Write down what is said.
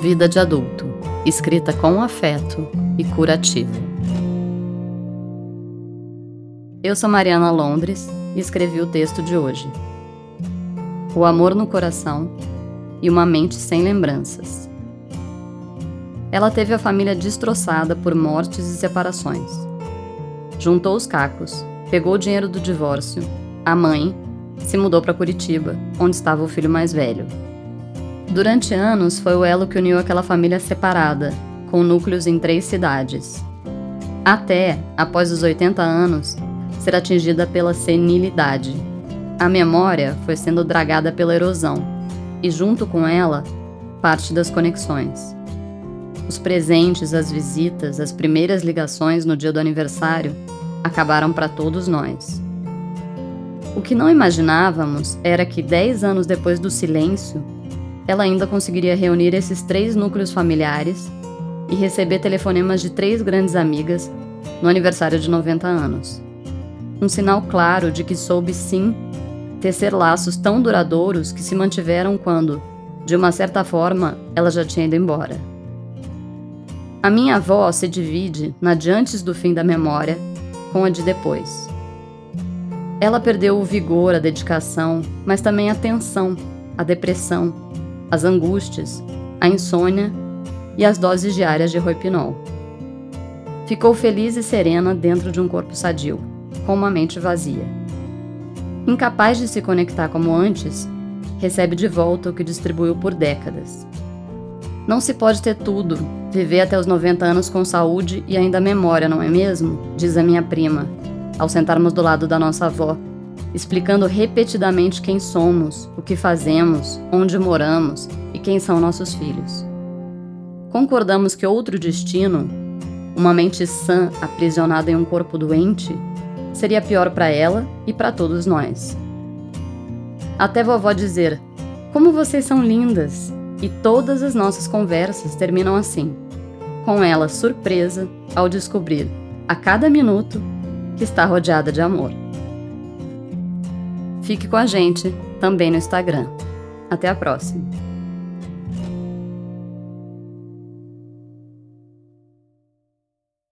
Vida de adulto, escrita com afeto e curativo. Eu sou Mariana Londres e escrevi o texto de hoje. O amor no coração e uma mente sem lembranças. Ela teve a família destroçada por mortes e separações. Juntou os cacos, pegou o dinheiro do divórcio, a mãe, se mudou para Curitiba, onde estava o filho mais velho. Durante anos foi o elo que uniu aquela família separada, com núcleos em três cidades. Até, após os 80 anos, ser atingida pela senilidade. A memória foi sendo dragada pela erosão, e junto com ela, parte das conexões. Os presentes, as visitas, as primeiras ligações no dia do aniversário acabaram para todos nós. O que não imaginávamos era que, dez anos depois do silêncio, ela ainda conseguiria reunir esses três núcleos familiares e receber telefonemas de três grandes amigas no aniversário de 90 anos. Um sinal claro de que soube sim tecer laços tão duradouros que se mantiveram quando, de uma certa forma, ela já tinha ido embora. A minha avó se divide na de antes do fim da memória com a de depois. Ela perdeu o vigor, a dedicação, mas também a tensão, a depressão, as angústias, a insônia e as doses diárias de roipinol. Ficou feliz e serena dentro de um corpo sadio, com uma mente vazia. Incapaz de se conectar como antes, recebe de volta o que distribuiu por décadas. Não se pode ter tudo, viver até os 90 anos com saúde e ainda memória, não é mesmo? Diz a minha prima, ao sentarmos do lado da nossa avó, explicando repetidamente quem somos, o que fazemos, onde moramos e quem são nossos filhos. Concordamos que outro destino, uma mente sã aprisionada em um corpo doente, seria pior para ela e para todos nós. Até vovó dizer: Como vocês são lindas! E todas as nossas conversas terminam assim, com ela surpresa ao descobrir, a cada minuto, que está rodeada de amor. Fique com a gente também no Instagram. Até a próxima!